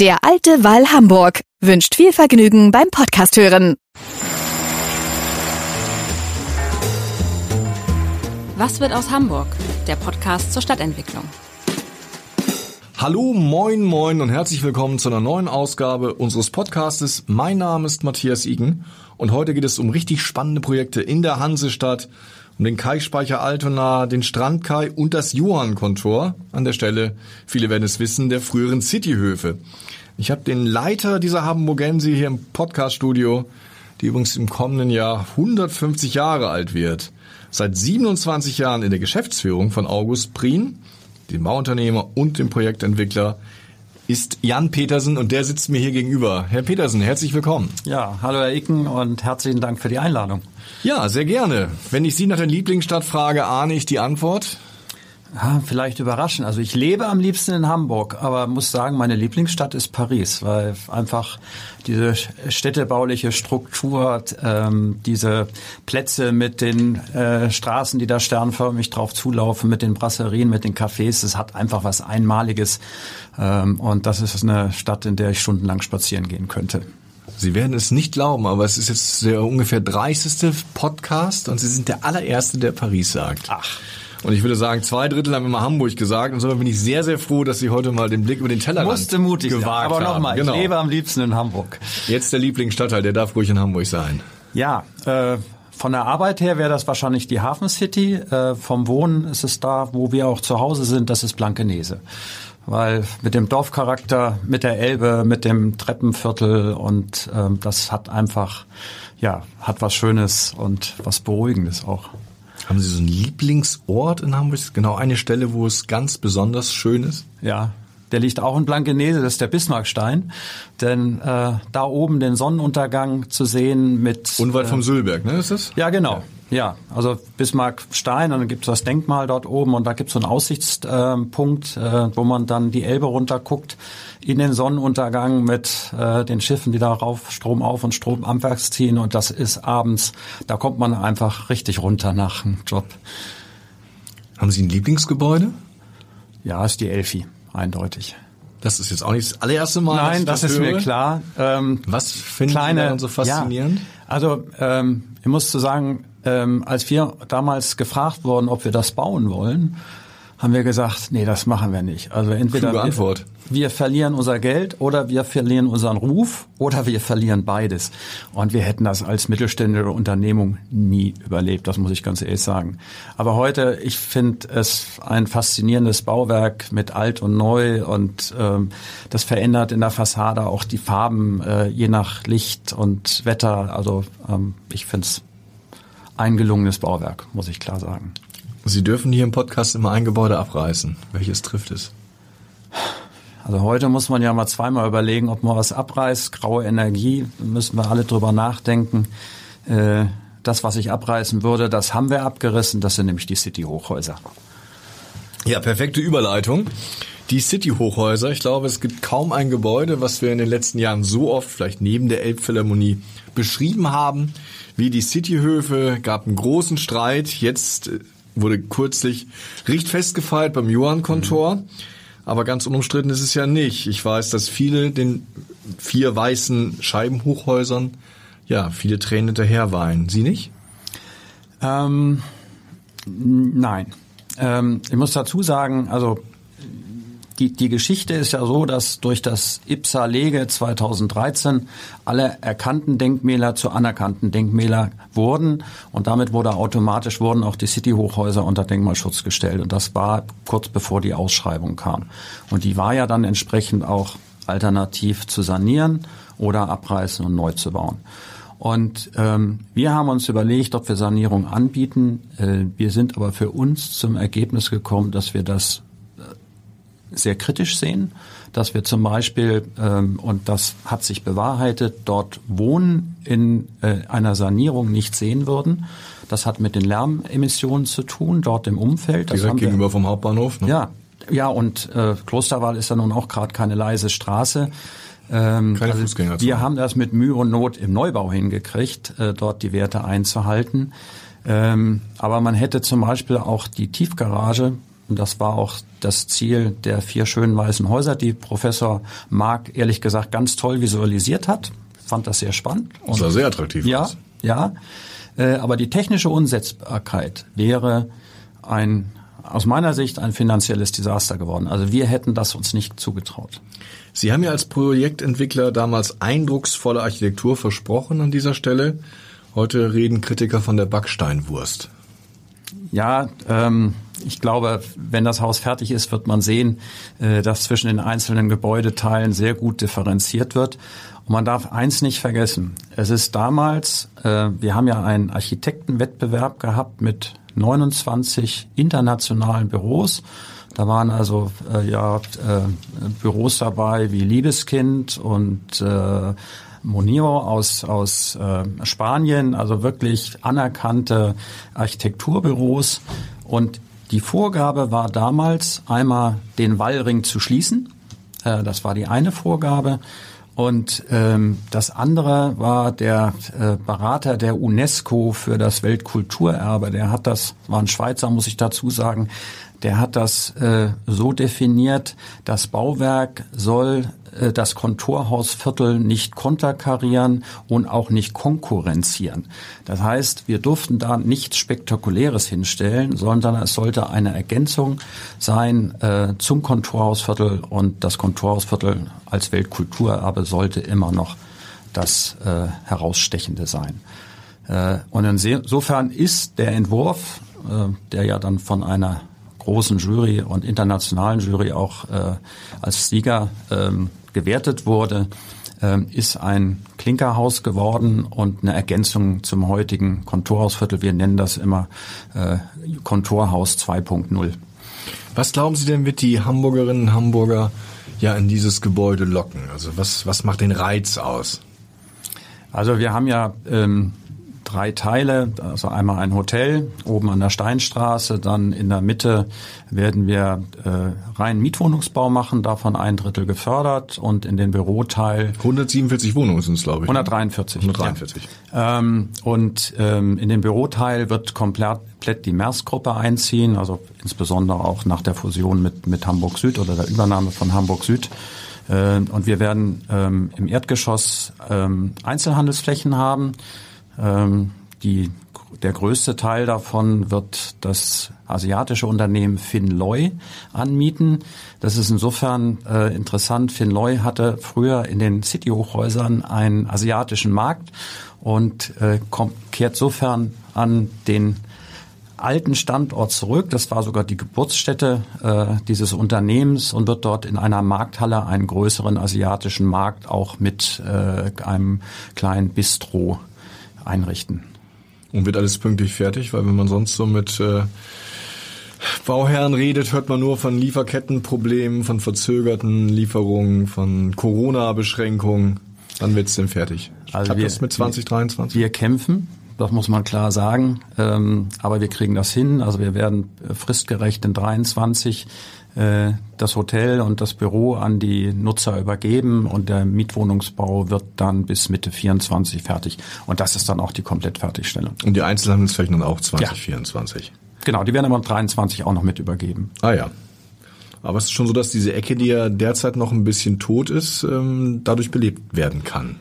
Der alte Wall Hamburg wünscht viel Vergnügen beim Podcast hören. Was wird aus Hamburg? Der Podcast zur Stadtentwicklung. Hallo, moin, moin und herzlich willkommen zu einer neuen Ausgabe unseres Podcastes. Mein Name ist Matthias Igen und heute geht es um richtig spannende Projekte in der Hansestadt, um den Kai-Speicher Altona, den Strandkai und das Johann-Kontor. An der Stelle, viele werden es wissen, der früheren Cityhöfe. Ich habe den Leiter dieser Hamburgensi hier im Podcaststudio, die übrigens im kommenden Jahr 150 Jahre alt wird. Seit 27 Jahren in der Geschäftsführung von August Prien, dem Bauunternehmer und dem Projektentwickler, ist Jan Petersen und der sitzt mir hier gegenüber. Herr Petersen, herzlich willkommen. Ja, hallo Herr Icken und herzlichen Dank für die Einladung. Ja, sehr gerne. Wenn ich Sie nach der Lieblingsstadt frage, ahne ich die Antwort. Ja, vielleicht überraschend. Also ich lebe am liebsten in Hamburg, aber muss sagen, meine Lieblingsstadt ist Paris, weil einfach diese städtebauliche Struktur, ähm, diese Plätze mit den äh, Straßen, die da sternförmig drauf zulaufen, mit den Brasserien, mit den Cafés, es hat einfach was Einmaliges. Ähm, und das ist eine Stadt, in der ich stundenlang spazieren gehen könnte. Sie werden es nicht glauben, aber es ist jetzt der ungefähr 30. Podcast und Sie sind der allererste, der Paris sagt. Ach. Und ich würde sagen, zwei Drittel haben immer Hamburg gesagt. Und so bin ich sehr, sehr froh, dass Sie heute mal den Blick über den Tellerrand Musste mutig gewagt sein. Aber nochmal, Genau. ich lebe am liebsten in Hamburg. Jetzt der Lieblingsstadtteil, der darf ruhig in Hamburg sein. Ja, äh, von der Arbeit her wäre das wahrscheinlich die Hafen City. Äh, vom Wohnen ist es da, wo wir auch zu Hause sind, das ist Blankenese. Weil mit dem Dorfcharakter, mit der Elbe, mit dem Treppenviertel und ähm, das hat einfach, ja, hat was Schönes und was Beruhigendes auch. Haben Sie so einen Lieblingsort in Hamburg? Genau eine Stelle, wo es ganz besonders schön ist? Ja, der liegt auch in Blankenese, das ist der Bismarckstein. Denn äh, da oben den Sonnenuntergang zu sehen mit... Unweit äh, vom Sülberg, ne, ist das? Ja, genau. Ja, also Bismarckstein, und dann gibt es das Denkmal dort oben und da gibt es so einen Aussichtspunkt, äh, wo man dann die Elbe runterguckt in den Sonnenuntergang mit äh, den Schiffen, die da rauf Strom auf und Strom abwärts ziehen und das ist abends, da kommt man einfach richtig runter nach dem Job. Haben Sie ein Lieblingsgebäude? Ja, ist die Elfi, eindeutig. Das ist jetzt auch nicht das allererste Mal. dass Nein, ich das ist mir höre. klar. Ähm, Was finden Sie kleine, daran so faszinierend? Ja, also ähm, ich muss zu sagen, ähm, als wir damals gefragt wurden, ob wir das bauen wollen, haben wir gesagt, nee, das machen wir nicht. Also entweder wir, wir verlieren unser Geld oder wir verlieren unseren Ruf oder wir verlieren beides. Und wir hätten das als mittelständische Unternehmung nie überlebt, das muss ich ganz ehrlich sagen. Aber heute, ich finde es ein faszinierendes Bauwerk mit alt und neu und ähm, das verändert in der Fassade auch die Farben äh, je nach Licht und Wetter. Also ähm, ich finde es ein gelungenes Bauwerk, muss ich klar sagen. Sie dürfen hier im Podcast immer ein Gebäude abreißen. Welches trifft es? Also heute muss man ja mal zweimal überlegen, ob man was abreißt. Graue Energie, da müssen wir alle drüber nachdenken. Äh, das, was ich abreißen würde, das haben wir abgerissen. Das sind nämlich die City-Hochhäuser. Ja, perfekte Überleitung. Die City-Hochhäuser. Ich glaube, es gibt kaum ein Gebäude, was wir in den letzten Jahren so oft, vielleicht neben der Elbphilharmonie, beschrieben haben wie die Cityhöfe. Gab einen großen Streit. Jetzt äh, wurde kürzlich richtfest gefeiert beim Johann-Kontor. Aber ganz unumstritten ist es ja nicht. Ich weiß, dass viele den vier weißen Scheibenhochhäusern ja viele Tränen hinterher weinen. Sie nicht? Ähm, nein. Ähm, ich muss dazu sagen, also die, die Geschichte ist ja so, dass durch das IPSA Lege 2013 alle erkannten Denkmäler zu anerkannten Denkmäler wurden und damit wurde automatisch wurden auch die City-Hochhäuser unter Denkmalschutz gestellt und das war kurz bevor die Ausschreibung kam. Und die war ja dann entsprechend auch alternativ zu sanieren oder abreißen und neu zu bauen. Und ähm, wir haben uns überlegt, ob wir Sanierung anbieten. Äh, wir sind aber für uns zum Ergebnis gekommen, dass wir das sehr kritisch sehen, dass wir zum Beispiel, ähm, und das hat sich bewahrheitet, dort Wohnen in äh, einer Sanierung nicht sehen würden. Das hat mit den Lärmemissionen zu tun, dort im Umfeld. Das Direkt gegenüber vom Hauptbahnhof? Ne? Ja, ja, und äh, Klosterwal ist ja nun auch gerade keine leise Straße. Ähm, Keine also. Wir haben das mit Mühe und Not im Neubau hingekriegt, äh, dort die Werte einzuhalten. Ähm, aber man hätte zum Beispiel auch die Tiefgarage, und das war auch das Ziel der vier schönen weißen Häuser, die Professor Mark ehrlich gesagt ganz toll visualisiert hat. Ich fand das sehr spannend. Und das sah sehr attraktiv ja, aus. Ja, äh, aber die technische Unsetzbarkeit wäre ein aus meiner Sicht ein finanzielles Desaster geworden. Also wir hätten das uns nicht zugetraut. Sie haben ja als Projektentwickler damals eindrucksvolle Architektur versprochen an dieser Stelle. Heute reden Kritiker von der Backsteinwurst. Ja, ähm, ich glaube, wenn das Haus fertig ist, wird man sehen, äh, dass zwischen den einzelnen Gebäudeteilen sehr gut differenziert wird. Und man darf eins nicht vergessen. Es ist damals, äh, wir haben ja einen Architektenwettbewerb gehabt mit 29 internationalen Büros da waren also äh, ja äh, Büros dabei wie Liebeskind und äh, Monio aus, aus äh, Spanien, also wirklich anerkannte Architekturbüros. Und die Vorgabe war damals einmal den Wallring zu schließen. Äh, das war die eine Vorgabe. Und ähm, das andere war der äh, Berater der UNESCO für das Weltkulturerbe. Der hat das, war ein Schweizer, muss ich dazu sagen, der hat das äh, so definiert, das Bauwerk soll äh, das Kontorhausviertel nicht konterkarieren und auch nicht konkurrenzieren. Das heißt, wir durften da nichts Spektakuläres hinstellen, sondern es sollte eine Ergänzung sein äh, zum Kontorhausviertel und das Kontorhausviertel als Weltkulturerbe sollte immer noch das äh, Herausstechende sein. Äh, und insofern ist der Entwurf, äh, der ja dann von einer großen Jury und internationalen Jury auch äh, als Sieger ähm, gewertet wurde, ähm, ist ein Klinkerhaus geworden und eine Ergänzung zum heutigen Kontorhausviertel. Wir nennen das immer äh, Kontorhaus 2.0. Was glauben Sie denn, wird die Hamburgerinnen und Hamburger ja in dieses Gebäude locken? Also was, was macht den Reiz aus? Also wir haben ja ähm, drei Teile, also einmal ein Hotel oben an der Steinstraße, dann in der Mitte werden wir äh, rein Mietwohnungsbau machen, davon ein Drittel gefördert und in den Büroteil 147 Wohnungen sind es, glaube ich. 143. 143. Ja. Ähm, und ähm, in den Büroteil wird komplett die MERS-Gruppe einziehen, also insbesondere auch nach der Fusion mit, mit Hamburg Süd oder der Übernahme von Hamburg Süd. Äh, und wir werden ähm, im Erdgeschoss ähm, Einzelhandelsflächen haben. Ähm, die, der größte Teil davon wird das asiatische Unternehmen Finloy anmieten. Das ist insofern äh, interessant. Finloy hatte früher in den City-Hochhäusern einen asiatischen Markt und äh, kommt, kehrt sofern an den alten Standort zurück. Das war sogar die Geburtsstätte äh, dieses Unternehmens und wird dort in einer Markthalle einen größeren asiatischen Markt auch mit äh, einem kleinen Bistro einrichten. Und wird alles pünktlich fertig, weil wenn man sonst so mit äh, Bauherren redet, hört man nur von Lieferkettenproblemen, von verzögerten Lieferungen, von Corona-Beschränkungen. Wann wird's denn fertig? Also Klappt wir, das mit 2023? Wir kämpfen, das muss man klar sagen, ähm, aber wir kriegen das hin. Also wir werden fristgerecht in 23 äh, das Hotel und das Büro an die Nutzer übergeben und der Mietwohnungsbau wird dann bis Mitte 24 fertig. Und das ist dann auch die Komplettfertigstellung. Und die Einzelhandelsflächen dann auch 2024? Ja. Genau, die werden aber 23 auch noch mit übergeben. Ah ja. Aber es ist schon so, dass diese Ecke, die ja derzeit noch ein bisschen tot ist, ähm, dadurch belebt werden kann.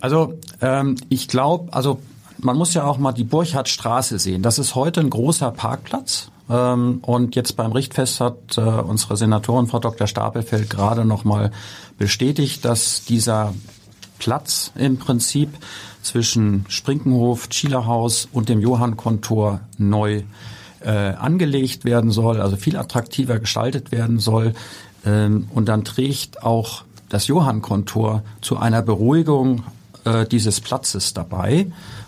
Also ähm, ich glaube, also man muss ja auch mal die Burchardstraße sehen. Das ist heute ein großer Parkplatz ähm, und jetzt beim Richtfest hat äh, unsere Senatorin Frau Dr. Stapelfeld gerade noch mal bestätigt, dass dieser Platz im Prinzip zwischen Sprinkenhof, Schielerhaus und dem Johannkontor neu äh, angelegt werden soll, also viel attraktiver gestaltet werden soll. Ähm, und dann trägt auch das Johannkontor zu einer Beruhigung äh, dieses Platzes dabei.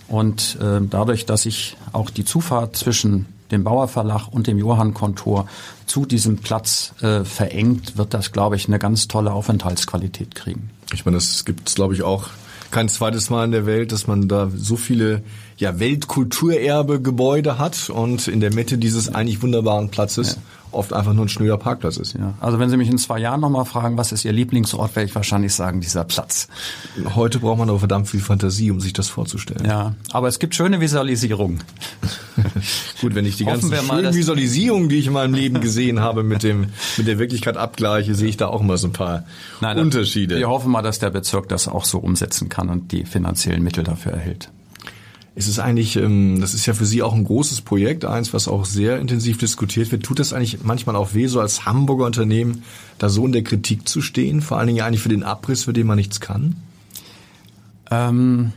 Und äh, dadurch, dass ich auch die Zufahrt zwischen dem Bauer Verlag und dem Johann Kontor zu diesem Platz äh, verengt, wird das, glaube ich, eine ganz tolle Aufenthaltsqualität kriegen. Ich meine, das gibt es, glaube ich, auch kein zweites Mal in der Welt, dass man da so viele ja, Weltkulturerbe-Gebäude hat und in der Mitte dieses eigentlich wunderbaren Platzes ja. Oft einfach nur ein schnöder Parkplatz ist. Ja. Also wenn Sie mich in zwei Jahren nochmal fragen, was ist Ihr Lieblingsort, werde ich wahrscheinlich sagen, dieser Platz. Heute braucht man aber verdammt viel Fantasie, um sich das vorzustellen. Ja, aber es gibt schöne Visualisierungen. Gut, wenn ich die ganzen schönen mal, Visualisierungen, die ich in meinem Leben gesehen habe, mit dem mit der Wirklichkeit abgleiche, sehe ich da auch immer so ein paar Nein, Unterschiede. Wir hoffen mal, dass der Bezirk das auch so umsetzen kann und die finanziellen Mittel dafür erhält. Ist es eigentlich, ähm, das ist ja für Sie auch ein großes Projekt, eins, was auch sehr intensiv diskutiert wird. Tut das eigentlich manchmal auch weh, so als Hamburger Unternehmen da so in der Kritik zu stehen? Vor allen Dingen eigentlich für den Abriss, für den man nichts kann? Ähm,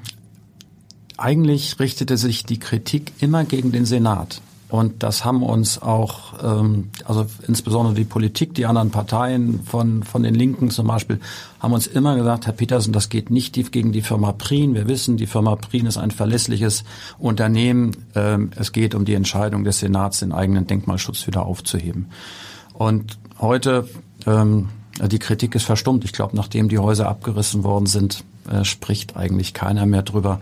eigentlich richtete sich die Kritik immer gegen den Senat. Und das haben uns auch, ähm, also insbesondere die Politik, die anderen Parteien von, von den Linken zum Beispiel, haben uns immer gesagt, Herr Petersen, das geht nicht gegen die Firma Prien. Wir wissen, die Firma Prien ist ein verlässliches Unternehmen. Ähm, es geht um die Entscheidung des Senats, den eigenen Denkmalschutz wieder aufzuheben. Und heute, ähm, die Kritik ist verstummt. Ich glaube, nachdem die Häuser abgerissen worden sind, äh, spricht eigentlich keiner mehr drüber.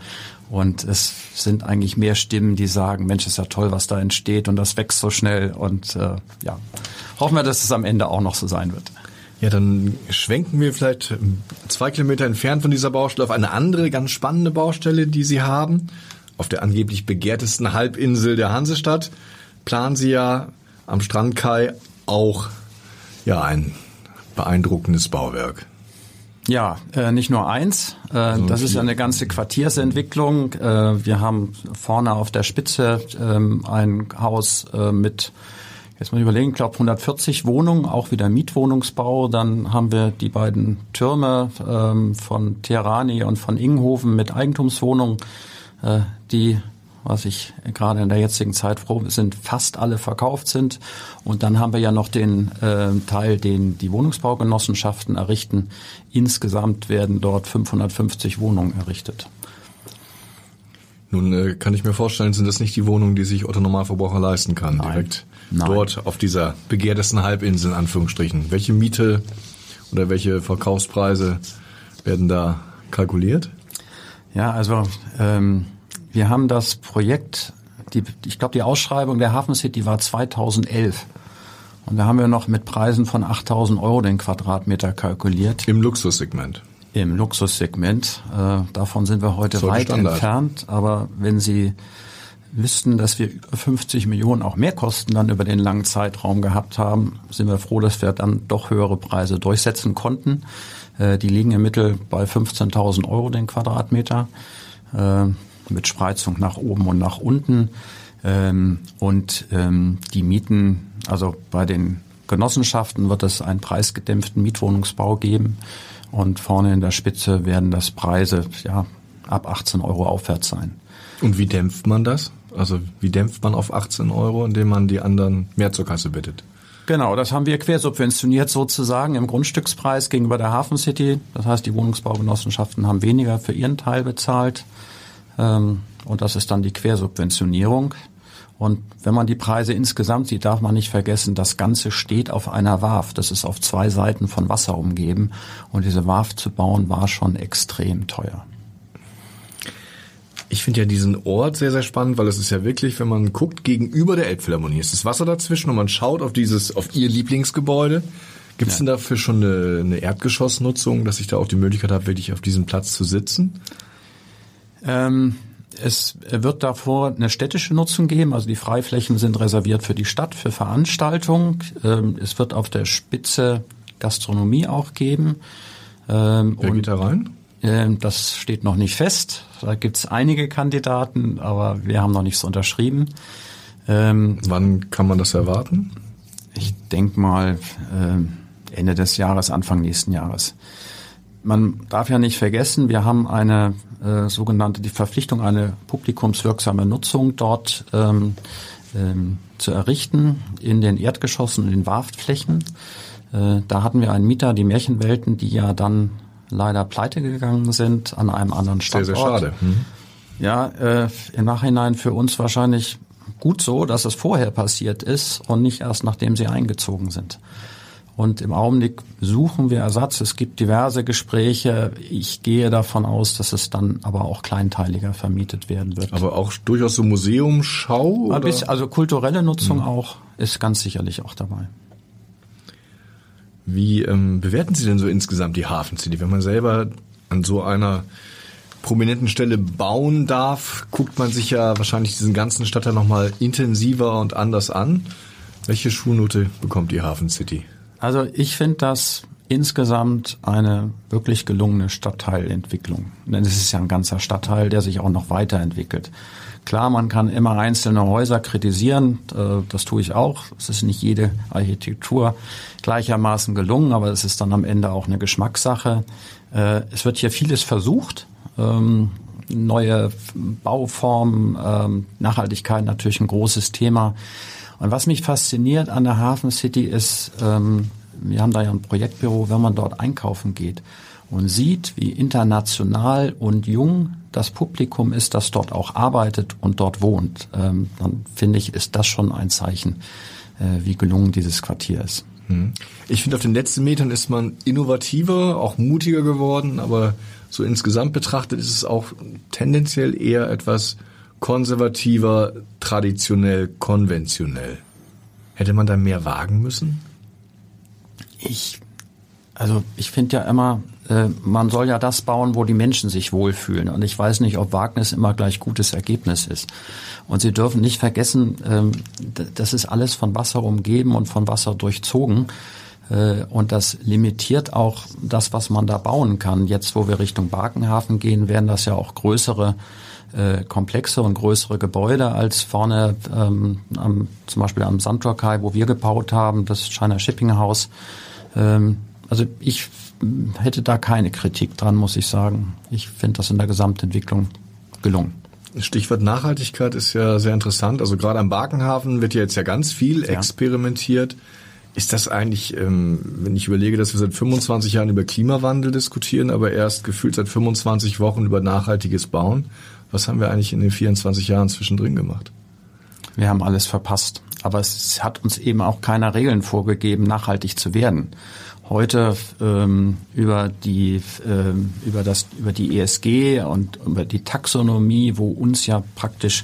Und es sind eigentlich mehr Stimmen, die sagen, Mensch, ist ja toll, was da entsteht und das wächst so schnell. Und äh, ja, hoffen wir, dass es am Ende auch noch so sein wird. Ja, dann schwenken wir vielleicht zwei Kilometer entfernt von dieser Baustelle auf eine andere ganz spannende Baustelle, die Sie haben. Auf der angeblich begehrtesten Halbinsel der Hansestadt planen Sie ja am Strandkai auch ja ein beeindruckendes Bauwerk. Ja, äh, nicht nur eins. Äh, das ist ja eine ganze Quartiersentwicklung. Äh, wir haben vorne auf der Spitze ähm, ein Haus äh, mit, jetzt mal überlegen, ich glaube 140 Wohnungen, auch wieder Mietwohnungsbau. Dann haben wir die beiden Türme ähm, von Terani und von Ingenhofen mit Eigentumswohnungen, äh, die was ich gerade in der jetzigen Zeit froh sind, fast alle verkauft sind. Und dann haben wir ja noch den äh, Teil, den die Wohnungsbaugenossenschaften errichten. Insgesamt werden dort 550 Wohnungen errichtet. Nun äh, kann ich mir vorstellen, sind das nicht die Wohnungen, die sich Otto Normalverbraucher leisten kann, Nein. direkt Nein. dort auf dieser begehrtesten Halbinsel in Anführungsstrichen. Welche Miete oder welche Verkaufspreise werden da kalkuliert? Ja, also ähm, wir haben das Projekt, die, ich glaube, die Ausschreibung der Hafen City war 2011. Und da haben wir noch mit Preisen von 8000 Euro den Quadratmeter kalkuliert. Im Luxussegment. Im Luxussegment. Äh, davon sind wir heute weit Standard. entfernt. Aber wenn Sie wüssten, dass wir über 50 Millionen auch mehr Kosten dann über den langen Zeitraum gehabt haben, sind wir froh, dass wir dann doch höhere Preise durchsetzen konnten. Äh, die liegen im Mittel bei 15.000 Euro den Quadratmeter. Äh, mit Spreizung nach oben und nach unten. Ähm, und ähm, die Mieten, also bei den Genossenschaften wird es einen preisgedämpften Mietwohnungsbau geben. Und vorne in der Spitze werden das Preise ja, ab 18 Euro aufwärts sein. Und wie dämpft man das? Also wie dämpft man auf 18 Euro, indem man die anderen mehr zur Kasse bittet? Genau, das haben wir quersubventioniert sozusagen im Grundstückspreis gegenüber der Hafen City. Das heißt, die Wohnungsbaugenossenschaften haben weniger für ihren Teil bezahlt. Ähm, und das ist dann die Quersubventionierung. Und wenn man die Preise insgesamt sieht, darf man nicht vergessen, das Ganze steht auf einer Warft. Das ist auf zwei Seiten von Wasser umgeben. Und diese Warft zu bauen war schon extrem teuer. Ich finde ja diesen Ort sehr, sehr spannend, weil es ist ja wirklich, wenn man guckt, gegenüber der Elbphilharmonie ist das Wasser dazwischen und man schaut auf dieses, auf ihr Lieblingsgebäude. Gibt es ja. denn dafür schon eine, eine Erdgeschossnutzung, dass ich da auch die Möglichkeit habe, wirklich auf diesem Platz zu sitzen? Ähm, es wird davor eine städtische Nutzung geben, also die Freiflächen sind reserviert für die Stadt, für Veranstaltungen. Ähm, es wird auf der Spitze Gastronomie auch geben. Ähm, Wer geht da rein? Ähm, das steht noch nicht fest. Da gibt es einige Kandidaten, aber wir haben noch nichts unterschrieben. Ähm, Wann kann man das erwarten? Ich denke mal äh, Ende des Jahres, Anfang nächsten Jahres man darf ja nicht vergessen, wir haben eine äh, sogenannte die Verpflichtung, eine publikumswirksame Nutzung dort ähm, ähm, zu errichten in den Erdgeschossen und den Warftflächen. Äh, da hatten wir einen Mieter, die Märchenwelten, die ja dann leider pleite gegangen sind an einem anderen Standort. Sehr, sehr schade. Mhm. Ja, äh, im Nachhinein für uns wahrscheinlich gut so, dass es vorher passiert ist und nicht erst nachdem sie eingezogen sind. Und im Augenblick suchen wir Ersatz. Es gibt diverse Gespräche. Ich gehe davon aus, dass es dann aber auch kleinteiliger vermietet werden wird. Aber auch durchaus so Museumschau? Oder? Also kulturelle Nutzung mhm. auch ist ganz sicherlich auch dabei. Wie ähm, bewerten Sie denn so insgesamt die Hafen City? Wenn man selber an so einer prominenten Stelle bauen darf, guckt man sich ja wahrscheinlich diesen ganzen Stadtteil nochmal intensiver und anders an. Welche Schulnote bekommt die Hafen City? Also ich finde das insgesamt eine wirklich gelungene Stadtteilentwicklung. Denn es ist ja ein ganzer Stadtteil, der sich auch noch weiterentwickelt. Klar, man kann immer einzelne Häuser kritisieren, äh, das tue ich auch. Es ist nicht jede Architektur gleichermaßen gelungen, aber es ist dann am Ende auch eine Geschmackssache. Äh, es wird hier vieles versucht, ähm, neue Bauformen, ähm, Nachhaltigkeit natürlich ein großes Thema. Und was mich fasziniert an der Hafen City ist, ähm, wir haben da ja ein Projektbüro, wenn man dort einkaufen geht und sieht, wie international und jung das Publikum ist, das dort auch arbeitet und dort wohnt, ähm, dann finde ich, ist das schon ein Zeichen, äh, wie gelungen dieses Quartier ist. Hm. Ich finde, auf den letzten Metern ist man innovativer, auch mutiger geworden, aber so insgesamt betrachtet ist es auch tendenziell eher etwas konservativer, traditionell, konventionell. Hätte man da mehr wagen müssen? Ich, also ich finde ja immer, äh, man soll ja das bauen, wo die Menschen sich wohlfühlen. Und ich weiß nicht, ob Wagnis immer gleich gutes Ergebnis ist. Und Sie dürfen nicht vergessen, ähm, das ist alles von Wasser umgeben und von Wasser durchzogen. Äh, und das limitiert auch das, was man da bauen kann. Jetzt, wo wir Richtung Barkenhafen gehen, werden das ja auch größere äh, Komplexe und größere Gebäude als vorne ähm, am, zum Beispiel am Sandrokai, wo wir gebaut haben, das China Shipping House. Ähm, also ich hätte da keine Kritik dran, muss ich sagen. Ich finde das in der Gesamtentwicklung gelungen. Stichwort Nachhaltigkeit ist ja sehr interessant. Also gerade am Barkenhafen wird ja jetzt ja ganz viel ja. experimentiert. Ist das eigentlich, ähm, wenn ich überlege, dass wir seit 25 Jahren über Klimawandel diskutieren, aber erst gefühlt seit 25 Wochen über nachhaltiges Bauen, was haben wir eigentlich in den 24 Jahren zwischendrin gemacht? Wir haben alles verpasst. Aber es hat uns eben auch keiner Regeln vorgegeben, nachhaltig zu werden. Heute ähm, über die ähm, über das über die ESG und über die Taxonomie, wo uns ja praktisch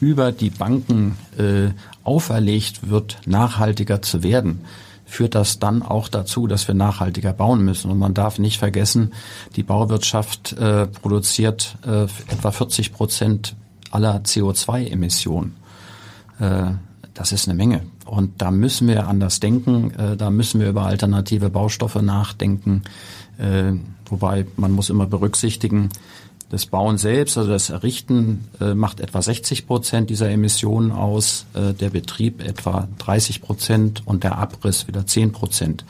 über die Banken äh, auferlegt wird, nachhaltiger zu werden, führt das dann auch dazu, dass wir nachhaltiger bauen müssen. Und man darf nicht vergessen, die Bauwirtschaft äh, produziert äh, etwa 40 Prozent aller CO2-Emissionen. Äh, das ist eine Menge. Und da müssen wir anders denken, äh, da müssen wir über alternative Baustoffe nachdenken. Äh, wobei man muss immer berücksichtigen, das Bauen selbst, also das Errichten, äh, macht etwa 60 Prozent dieser Emissionen aus, äh, der Betrieb etwa 30 Prozent und der Abriss wieder 10 Prozent.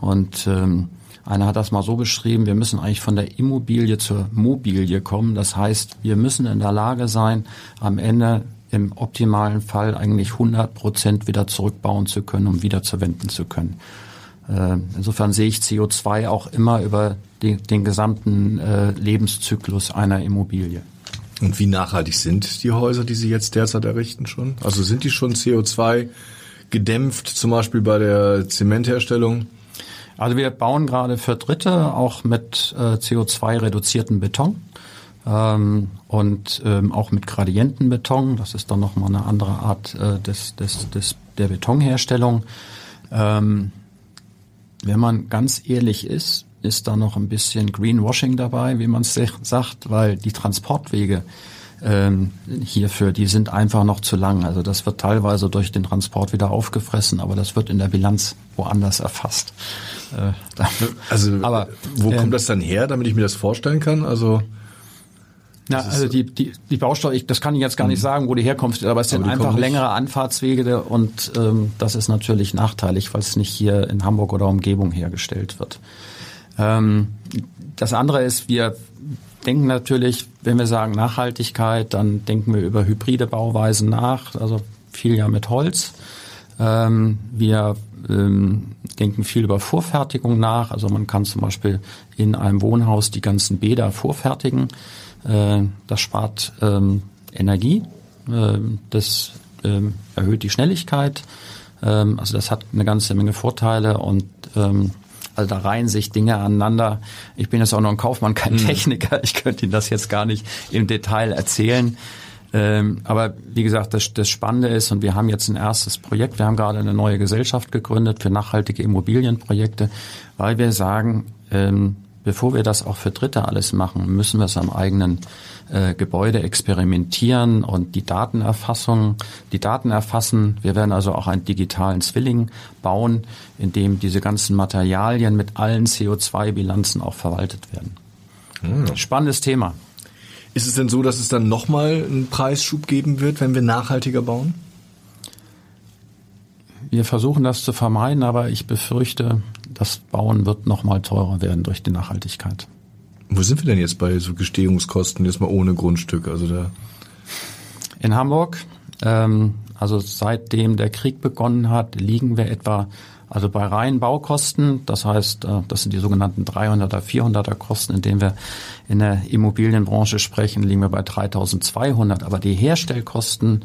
Und ähm, einer hat das mal so beschrieben, wir müssen eigentlich von der Immobilie zur Mobilie kommen. Das heißt, wir müssen in der Lage sein, am Ende im optimalen Fall eigentlich 100 Prozent wieder zurückbauen zu können, um wieder zu wenden zu können. Äh, insofern sehe ich CO2 auch immer über den, den gesamten äh, Lebenszyklus einer Immobilie. Und wie nachhaltig sind die Häuser, die Sie jetzt derzeit errichten schon? Also sind die schon CO2 gedämpft, zum Beispiel bei der Zementherstellung? Also wir bauen gerade für Dritte auch mit äh, CO2-reduzierten Beton ähm, und ähm, auch mit Gradientenbeton. Das ist dann nochmal eine andere Art äh, des, des, des, der Betonherstellung. Ähm, wenn man ganz ehrlich ist, ist da noch ein bisschen Greenwashing dabei, wie man es sagt, weil die Transportwege ähm, hierfür, die sind einfach noch zu lang. Also das wird teilweise durch den Transport wieder aufgefressen, aber das wird in der Bilanz woanders erfasst. Äh, also aber wo äh, kommt das dann her, damit ich mir das vorstellen kann? Also na, also die, die, die Baustelle, ich, das kann ich jetzt gar nicht mhm. sagen, wo die herkommt, aber es sind aber einfach längere Anfahrtswege und ähm, das ist natürlich nachteilig, weil es nicht hier in Hamburg oder Umgebung hergestellt wird. Ähm, das andere ist, wir denken natürlich, wenn wir sagen Nachhaltigkeit, dann denken wir über hybride Bauweisen nach, also viel ja mit Holz. Ähm, wir ähm, denken viel über Vorfertigung nach, also man kann zum Beispiel in einem Wohnhaus die ganzen Bäder vorfertigen. Äh, das spart ähm, Energie Ähm, das ähm, erhöht die Schnelligkeit. Ähm, also das hat eine ganze Menge Vorteile und also da reihen sich Dinge aneinander. Ich bin jetzt auch noch ein Kaufmann, kein mhm. Techniker. Ich könnte Ihnen das jetzt gar nicht im Detail erzählen. Ähm, aber wie gesagt, das, das Spannende ist, und wir haben jetzt ein erstes Projekt, wir haben gerade eine neue Gesellschaft gegründet für nachhaltige Immobilienprojekte, weil wir sagen, ähm, bevor wir das auch für Dritte alles machen, müssen wir es am eigenen äh, Gebäude experimentieren und die Datenerfassung, die Daten erfassen. Wir werden also auch einen digitalen Zwilling bauen, in dem diese ganzen Materialien mit allen CO2-Bilanzen auch verwaltet werden. Hm. Spannendes Thema. Ist es denn so, dass es dann nochmal einen Preisschub geben wird, wenn wir nachhaltiger bauen? Wir versuchen das zu vermeiden, aber ich befürchte, das Bauen wird nochmal teurer werden durch die Nachhaltigkeit. Wo sind wir denn jetzt bei so Gestehungskosten, jetzt mal ohne Grundstück? Also da In Hamburg, ähm, also seitdem der Krieg begonnen hat, liegen wir etwa also bei reinen Baukosten, das heißt, äh, das sind die sogenannten 300er, 400er Kosten, in denen wir in der Immobilienbranche sprechen, liegen wir bei 3200. Aber die Herstellkosten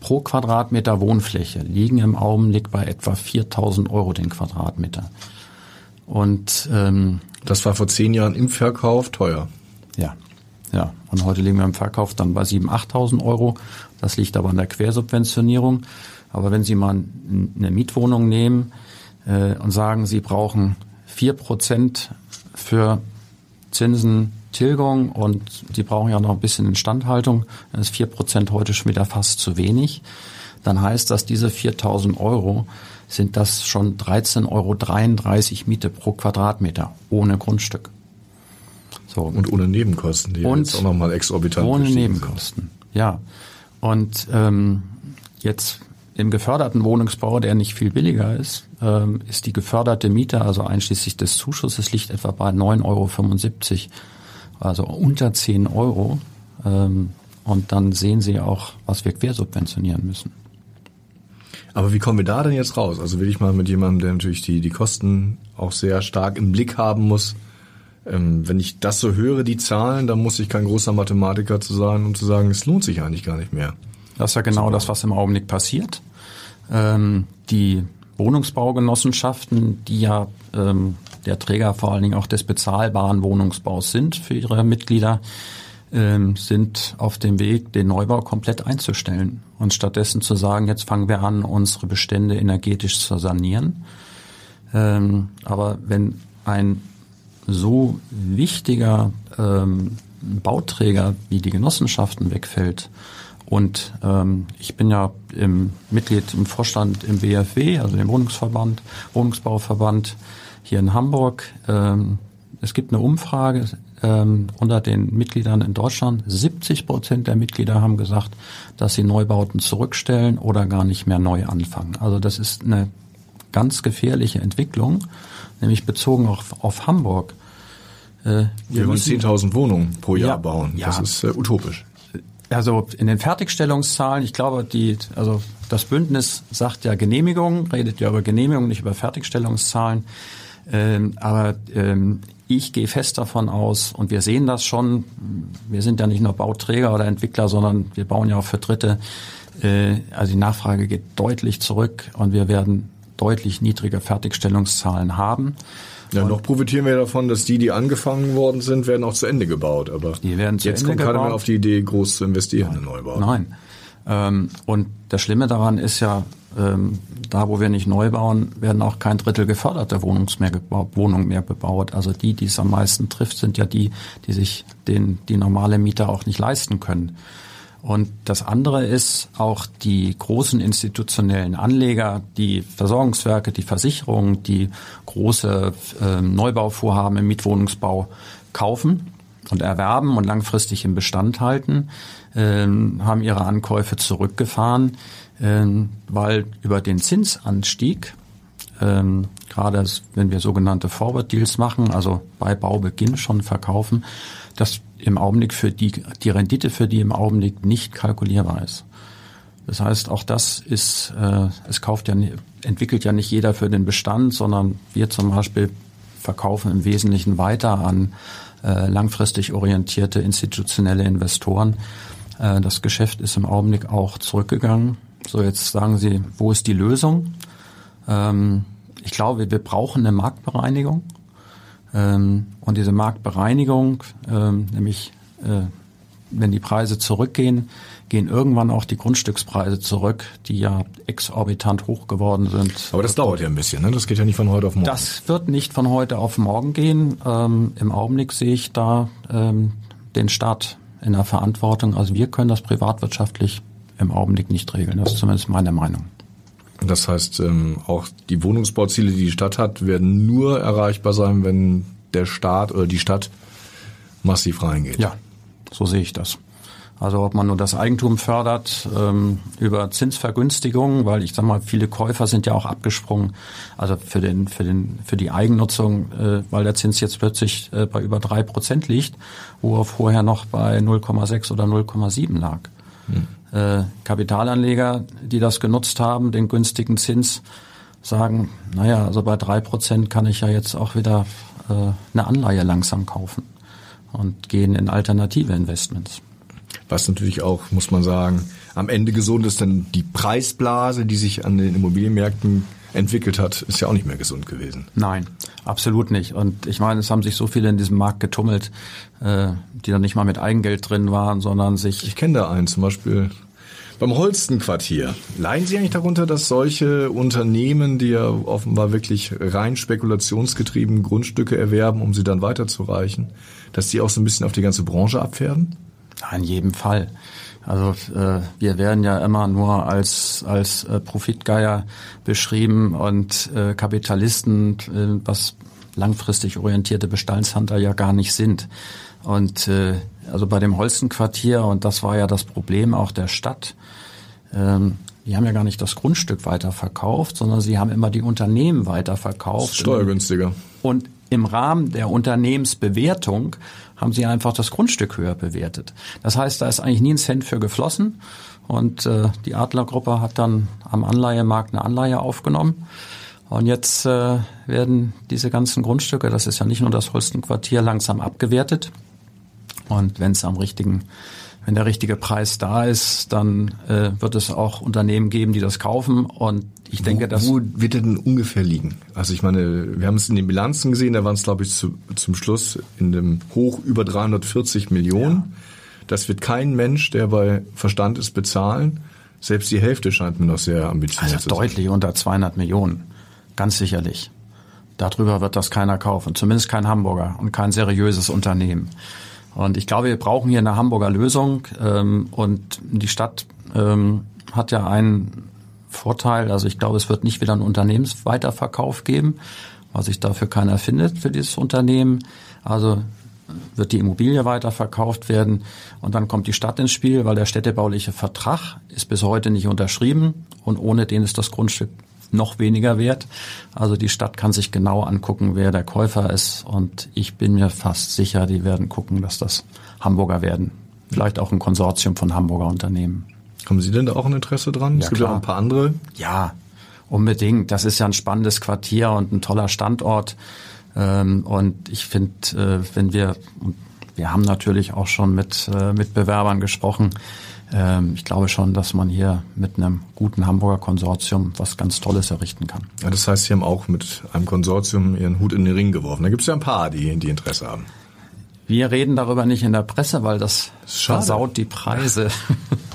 pro Quadratmeter Wohnfläche liegen im Augenblick bei etwa 4000 Euro den Quadratmeter. Und ähm, das war vor zehn Jahren im Verkauf teuer. Ja, ja. Und heute liegen wir im Verkauf dann bei 7.000, 8.000 Euro. Das liegt aber an der Quersubventionierung. Aber wenn Sie mal eine Mietwohnung nehmen, äh, und sagen, sie brauchen vier Prozent für Zinsen, Tilgung und sie brauchen ja noch ein bisschen Instandhaltung, dann ist vier Prozent heute schon wieder fast zu wenig. Dann heißt das, diese 4000 Euro sind das schon 13,33 Euro Miete pro Quadratmeter ohne Grundstück. So. Und ohne Nebenkosten, die und jetzt auch nochmal exorbitant Ohne Nebenkosten, sind. ja. Und ähm, jetzt im geförderten Wohnungsbau, der nicht viel billiger ist, ähm, ist die geförderte Miete, also einschließlich des Zuschusses, liegt etwa bei 9,75 Euro, also unter 10 Euro. Ähm, und dann sehen Sie auch, was wir quersubventionieren müssen. Aber wie kommen wir da denn jetzt raus? Also will ich mal mit jemandem, der natürlich die, die Kosten auch sehr stark im Blick haben muss. Ähm, wenn ich das so höre, die Zahlen, dann muss ich kein großer Mathematiker zu sein, um zu sagen, es lohnt sich eigentlich gar nicht mehr. Das ist ja genau das, was im Augenblick passiert. Ähm, die Wohnungsbaugenossenschaften, die ja ähm, der Träger vor allen Dingen auch des bezahlbaren Wohnungsbaus sind für ihre Mitglieder, ähm, sind auf dem Weg, den Neubau komplett einzustellen und stattdessen zu sagen, jetzt fangen wir an, unsere Bestände energetisch zu sanieren. Ähm, aber wenn ein so wichtiger ähm, Bauträger wie die Genossenschaften wegfällt, und ich bin ja im Mitglied im Vorstand im BFW, also dem Wohnungsverband, Wohnungsbauverband hier in Hamburg. Es gibt eine Umfrage ähm, unter den Mitgliedern in Deutschland. 70 Prozent der Mitglieder haben gesagt, dass sie Neubauten zurückstellen oder gar nicht mehr neu anfangen. Also das ist eine ganz gefährliche Entwicklung, nämlich bezogen auf, auf Hamburg. Äh, wir, wir wollen 10.000 Wohnungen pro Jahr ja, bauen. Das ja, ist äh, utopisch. Also in den Fertigstellungszahlen, ich glaube, die, also das Bündnis sagt ja Genehmigung, redet ja über Genehmigung, nicht über Fertigstellungszahlen. Ähm, aber ähm, ich gehe fest davon aus, und wir sehen das schon, wir sind ja nicht nur Bauträger oder Entwickler, sondern wir bauen ja auch für Dritte. Äh, also die Nachfrage geht deutlich zurück und wir werden deutlich niedrige Fertigstellungszahlen haben. Ja, noch profitieren wir davon, dass die, die angefangen worden sind, werden auch zu Ende gebaut. Aber die werden zu jetzt Ende kommt keiner mehr auf die Idee, groß zu investieren Nein. in Neubau. Nein. Ähm, und das Schlimme daran ist ja, da wo wir nicht neu bauen, werden auch kein Drittel geförderter Wohnungen mehr bebaut. Also die, die es am meisten trifft, sind ja die, die sich den, die normale Mieter auch nicht leisten können. Und das andere ist auch die großen institutionellen Anleger, die Versorgungswerke, die Versicherungen, die große äh, Neubauvorhaben im Mietwohnungsbau kaufen und erwerben und langfristig im Bestand halten, haben ihre Ankäufe zurückgefahren, äh, weil über den Zinsanstieg ähm, gerade wenn wir sogenannte Forward Deals machen, also bei Baubeginn schon verkaufen, das im Augenblick für die, die Rendite für die im Augenblick nicht kalkulierbar ist. Das heißt, auch das ist, äh, es kauft ja, entwickelt ja nicht jeder für den Bestand, sondern wir zum Beispiel verkaufen im Wesentlichen weiter an äh, langfristig orientierte institutionelle Investoren. Äh, das Geschäft ist im Augenblick auch zurückgegangen. So, jetzt sagen Sie, wo ist die Lösung? Ähm, ich glaube, wir brauchen eine Marktbereinigung. Ähm, und diese Marktbereinigung, ähm, nämlich äh, wenn die Preise zurückgehen, gehen irgendwann auch die Grundstückspreise zurück, die ja exorbitant hoch geworden sind. Aber das dauert ja ein bisschen, ne? Das geht ja nicht von heute auf morgen. Das wird nicht von heute auf morgen gehen. Ähm, Im Augenblick sehe ich da ähm, den Staat in der Verantwortung. Also wir können das privatwirtschaftlich im Augenblick nicht regeln. Das ist zumindest meine Meinung. Das heißt, ähm, auch die Wohnungsbauziele, die die Stadt hat, werden nur erreichbar sein, wenn der Staat oder die Stadt massiv reingeht. Ja, so sehe ich das. Also ob man nur das Eigentum fördert ähm, über Zinsvergünstigungen, weil ich sag mal, viele Käufer sind ja auch abgesprungen, also für den für den für die Eigennutzung, äh, weil der Zins jetzt plötzlich äh, bei über drei Prozent liegt, wo er vorher noch bei 0,6 oder 0,7 lag. Hm. Äh, Kapitalanleger, die das genutzt haben, den günstigen Zins, sagen, naja, also bei drei Prozent kann ich ja jetzt auch wieder äh, eine Anleihe langsam kaufen und gehen in alternative Investments. Was natürlich auch, muss man sagen, am Ende gesund ist, denn die Preisblase, die sich an den Immobilienmärkten entwickelt hat, ist ja auch nicht mehr gesund gewesen. Nein, absolut nicht. Und ich meine, es haben sich so viele in diesem Markt getummelt, äh, die dann nicht mal mit Eigengeld drin waren, sondern sich. Ich kenne da einen, zum Beispiel beim Holstenquartier. Leiden Sie eigentlich darunter, dass solche Unternehmen, die ja offenbar wirklich rein spekulationsgetrieben Grundstücke erwerben, um sie dann weiterzureichen, dass die auch so ein bisschen auf die ganze Branche abfärben? In jedem Fall. Also äh, wir werden ja immer nur als als äh, Profitgeier beschrieben und äh, Kapitalisten, äh, was langfristig orientierte Bestandshandler ja gar nicht sind. Und äh, also bei dem Holstenquartier und das war ja das Problem auch der Stadt. Ähm, die haben ja gar nicht das Grundstück weiterverkauft, sondern sie haben immer die Unternehmen weiterverkauft. Steuergünstiger. Und im Rahmen der Unternehmensbewertung haben sie einfach das Grundstück höher bewertet. Das heißt, da ist eigentlich nie ein Cent für geflossen. Und äh, die Adlergruppe hat dann am Anleihemarkt eine Anleihe aufgenommen. Und jetzt äh, werden diese ganzen Grundstücke, das ist ja nicht nur das Holstenquartier, langsam abgewertet. Und wenn es am richtigen wenn der richtige Preis da ist, dann äh, wird es auch Unternehmen geben, die das kaufen. Und ich denke, dass wo wird er denn ungefähr liegen? Also ich meine, wir haben es in den Bilanzen gesehen, da waren es glaube ich zu, zum Schluss in dem Hoch über 340 Millionen. Ja. Das wird kein Mensch, der bei Verstand ist, bezahlen. Selbst die Hälfte scheint mir noch sehr ambitioniert also zu sein. deutlich unter 200 Millionen, ganz sicherlich. Darüber wird das keiner kaufen, zumindest kein Hamburger und kein seriöses Unternehmen. Und ich glaube, wir brauchen hier eine Hamburger Lösung. Ähm, und die Stadt ähm, hat ja einen Vorteil. Also ich glaube, es wird nicht wieder einen Unternehmensweiterverkauf geben, weil sich dafür keiner findet für dieses Unternehmen. Also wird die Immobilie weiterverkauft werden und dann kommt die Stadt ins Spiel, weil der städtebauliche Vertrag ist bis heute nicht unterschrieben und ohne den ist das Grundstück noch weniger wert. Also die Stadt kann sich genau angucken, wer der Käufer ist und ich bin mir fast sicher, die werden gucken, dass das Hamburger werden. Vielleicht auch ein Konsortium von Hamburger Unternehmen. Haben Sie denn da auch ein Interesse dran? Ja, es gibt klar. ja ein paar andere. Ja, unbedingt. Das ist ja ein spannendes Quartier und ein toller Standort. Ähm, und ich finde, äh, wenn wir, wir haben natürlich auch schon mit äh, Mitbewerbern gesprochen, ich glaube schon, dass man hier mit einem guten Hamburger Konsortium was ganz Tolles errichten kann. Ja, das heißt, Sie haben auch mit einem Konsortium Ihren Hut in den Ring geworfen. Da gibt es ja ein paar, die, die Interesse haben. Wir reden darüber nicht in der Presse, weil das, das versaut die Preise.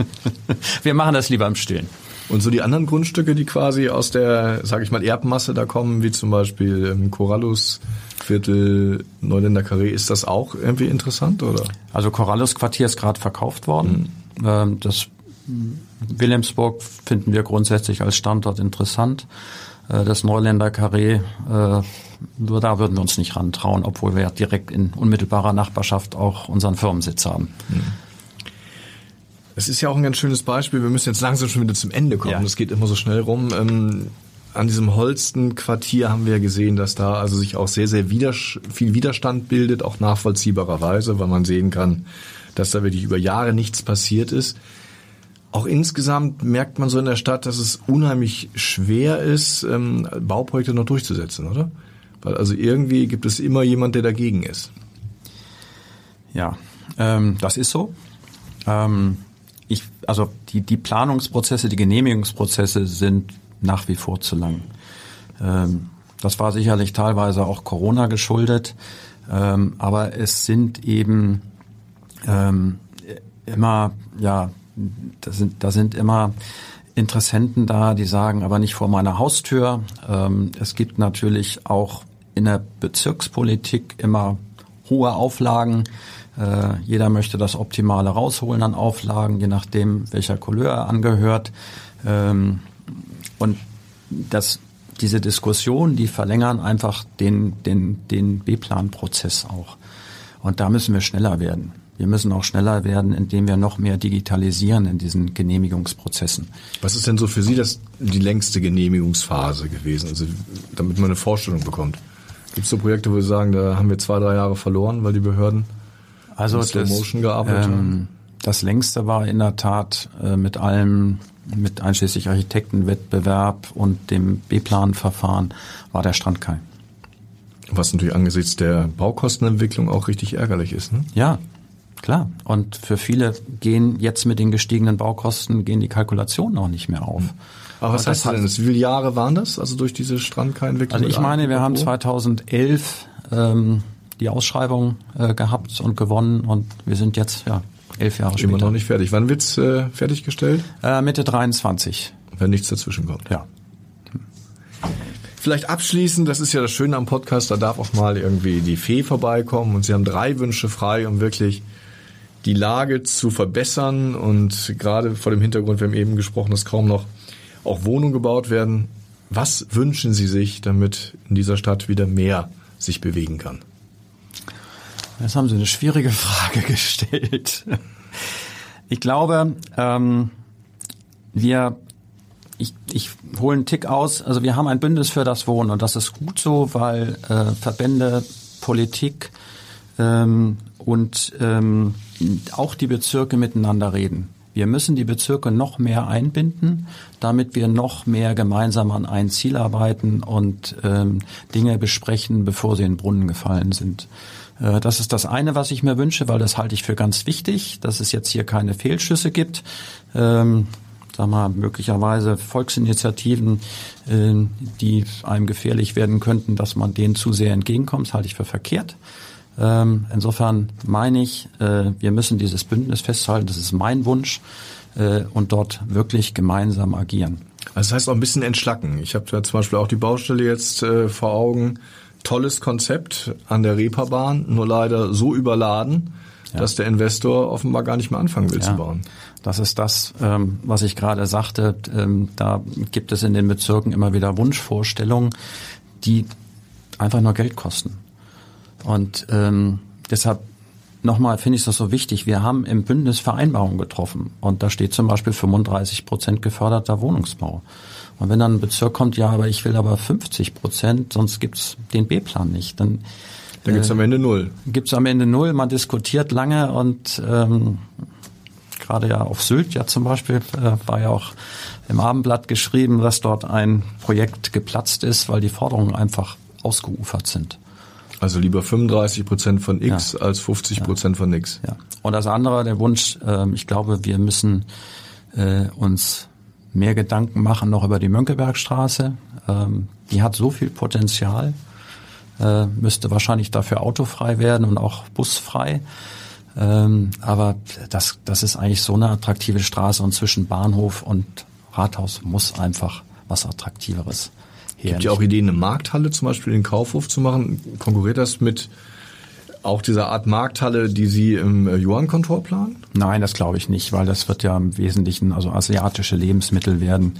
Wir machen das lieber im Stillen. Und so die anderen Grundstücke, die quasi aus der, sage ich mal, Erbmasse da kommen, wie zum Beispiel im Corallus Viertel, Neuländer Carré, ist das auch irgendwie interessant, oder? Also Corallus Quartier ist gerade verkauft worden. Mhm. Ähm, das Wilhelmsburg finden wir grundsätzlich als Standort interessant. Äh, das Neuländer Carré, äh, nur da würden wir uns nicht rantrauen, obwohl wir ja direkt in unmittelbarer Nachbarschaft auch unseren Firmensitz haben. Es ist ja auch ein ganz schönes Beispiel. Wir müssen jetzt langsam schon wieder zum Ende kommen. Ja. Das geht immer so schnell rum. Ähm, an diesem Holsten-Quartier haben wir gesehen, dass da also sich auch sehr, sehr viel Widerstand bildet, auch nachvollziehbarerweise, weil man sehen kann, dass da wirklich über Jahre nichts passiert ist. Auch insgesamt merkt man so in der Stadt, dass es unheimlich schwer ist, ähm, Bauprojekte noch durchzusetzen, oder? Weil also irgendwie gibt es immer jemand, der dagegen ist. Ja, ähm, das ist so. Ähm, ich, also die, die Planungsprozesse, die Genehmigungsprozesse sind nach wie vor zu lang. Ähm, das war sicherlich teilweise auch Corona geschuldet, ähm, aber es sind eben ähm, immer, ja, da sind, da sind immer Interessenten da, die sagen, aber nicht vor meiner Haustür. Ähm, es gibt natürlich auch in der Bezirkspolitik immer hohe Auflagen. Äh, jeder möchte das Optimale rausholen an Auflagen, je nachdem, welcher Couleur er angehört. Ähm, und das, diese Diskussion, die verlängern einfach den, den, den B-Plan-Prozess auch. Und da müssen wir schneller werden. Wir müssen auch schneller werden, indem wir noch mehr digitalisieren in diesen Genehmigungsprozessen. Was ist denn so für Sie das die längste Genehmigungsphase gewesen, also damit man eine Vorstellung bekommt? Gibt es so Projekte, wo Sie sagen, da haben wir zwei, drei Jahre verloren, weil die Behörden also in Slow Motion gearbeitet ähm, haben? Das längste war in der Tat äh, mit allem, mit einschließlich Architektenwettbewerb und dem B-Plan-Verfahren, war der Strandkai. Was natürlich angesichts der Baukostenentwicklung auch richtig ärgerlich ist. Ne? Ja, klar. Und für viele gehen jetzt mit den gestiegenen Baukosten, gehen die Kalkulationen auch nicht mehr auf. Aber was Und heißt das denn? Wie viele Jahre waren das? Also durch diese Strandkai-Entwicklung? Also ich meine, wir haben Pro? 2011 ähm, die Ausschreibung äh, gehabt und gewonnen und wir sind jetzt ja elf Jahre Immer später. noch nicht fertig. Wann wird's äh, fertiggestellt? Äh, Mitte 23. Wenn nichts dazwischen kommt. Ja. Vielleicht abschließend, das ist ja das Schöne am Podcast, da darf auch mal irgendwie die Fee vorbeikommen und Sie haben drei Wünsche frei, um wirklich die Lage zu verbessern und gerade vor dem Hintergrund, wir haben eben gesprochen, dass kaum noch auch Wohnungen gebaut werden. Was wünschen Sie sich, damit in dieser Stadt wieder mehr sich bewegen kann? Jetzt haben Sie eine schwierige Frage gestellt. Ich glaube, ähm, wir, ich, ich hole einen Tick aus. Also wir haben ein Bündnis für das Wohnen und das ist gut so, weil äh, Verbände, Politik ähm, und ähm, auch die Bezirke miteinander reden. Wir müssen die Bezirke noch mehr einbinden, damit wir noch mehr gemeinsam an ein Ziel arbeiten und ähm, Dinge besprechen, bevor sie in den Brunnen gefallen sind. Äh, Das ist das eine, was ich mir wünsche, weil das halte ich für ganz wichtig, dass es jetzt hier keine Fehlschüsse gibt. Ähm, sag mal, möglicherweise Volksinitiativen, äh, die einem gefährlich werden könnten, dass man denen zu sehr entgegenkommt, das halte ich für verkehrt. Ähm, insofern meine ich, äh, wir müssen dieses Bündnis festhalten, das ist mein Wunsch, äh, und dort wirklich gemeinsam agieren. Also das heißt auch ein bisschen entschlacken. Ich habe ja zum Beispiel auch die Baustelle jetzt äh, vor Augen. Tolles Konzept an der Reeperbahn, nur leider so überladen, Ja. dass der Investor offenbar gar nicht mehr anfangen will zu Ja. bauen. Das ist das, ähm, was ich gerade sagte. Ähm, da gibt es in den Bezirken immer wieder Wunschvorstellungen, die einfach nur Geld kosten. Und ähm, deshalb nochmal finde ich das so wichtig. Wir haben im Bündnis Vereinbarungen getroffen und da steht zum Beispiel 35 Prozent geförderter Wohnungsbau. Und wenn dann ein Bezirk kommt, ja, aber ich will aber 50 Prozent, sonst gibt's den B-Plan nicht, dann Da gibt's am Ende null. gibt's am Ende null. Man diskutiert lange und ähm, gerade ja auf Sylt ja zum Beispiel äh, war ja auch im Abendblatt geschrieben, dass dort ein Projekt geplatzt ist, weil die Forderungen einfach ausgeufert sind. Also lieber 35 Prozent von X Ja. als 50 Prozent von nix. Ja. Und das andere, der Wunsch, ähm, ich glaube, wir müssen äh, uns mehr Gedanken machen noch über die Mönckebergstraße. Ähm, die hat so viel Potenzial, äh, müsste wahrscheinlich dafür autofrei werden und auch busfrei. Ähm, aber das, das ist eigentlich so eine attraktive Straße und zwischen Bahnhof und Rathaus muss einfach was Attraktiveres Gibt ja auch Ideen, eine Markthalle zum Beispiel in den Kaufhof zu machen. Konkurriert das mit auch dieser Art Markthalle, die Sie im äh, Johann-Kontor planen? Nein, das glaube ich nicht, weil das wird ja im Wesentlichen also asiatische Lebensmittel werden.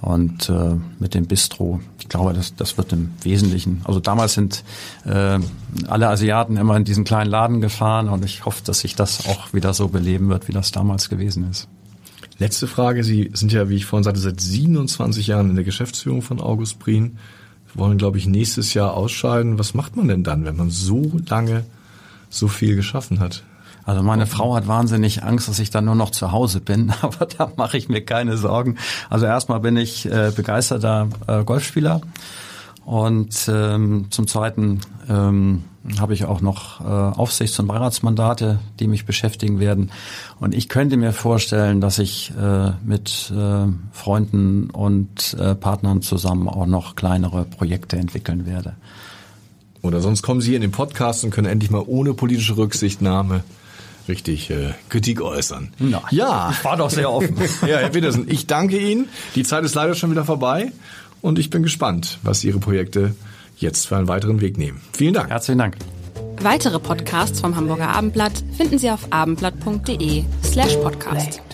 Und äh, mit dem Bistro, ich glaube, das, das wird im Wesentlichen, also damals sind äh, alle Asiaten immer in diesen kleinen Laden gefahren und ich hoffe, dass sich das auch wieder so beleben wird, wie das damals gewesen ist. Letzte Frage. Sie sind ja, wie ich vorhin sagte, seit 27 Jahren in der Geschäftsführung von August Prien. Wollen, glaube ich, nächstes Jahr ausscheiden. Was macht man denn dann, wenn man so lange so viel geschaffen hat? Also meine Frau hat wahnsinnig Angst, dass ich dann nur noch zu Hause bin, aber da mache ich mir keine Sorgen. Also erstmal bin ich äh, begeisterter äh, Golfspieler Und ähm, zum Zweiten ähm, habe ich auch noch äh, Aufsichts- und Beiratsmandate, die mich beschäftigen werden. Und ich könnte mir vorstellen, dass ich äh, mit äh, Freunden und äh, Partnern zusammen auch noch kleinere Projekte entwickeln werde. Oder sonst kommen Sie in den Podcast und können endlich mal ohne politische Rücksichtnahme richtig äh, Kritik äußern. Na, ja. Ich war doch sehr offen. ja, Herr Petersen, ich danke Ihnen. Die Zeit ist leider schon wieder vorbei und ich bin gespannt, was Ihre Projekte jetzt für einen weiteren Weg nehmen. Vielen Dank. Herzlichen Dank. Weitere Podcasts vom Hamburger Abendblatt finden Sie auf abendblatt.de slash podcast.